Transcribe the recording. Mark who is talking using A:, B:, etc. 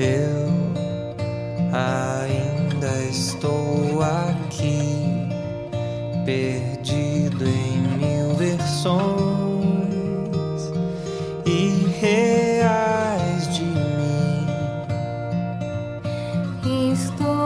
A: Eu ainda estou aqui, perdido em mil versões e reais de mim.
B: Estou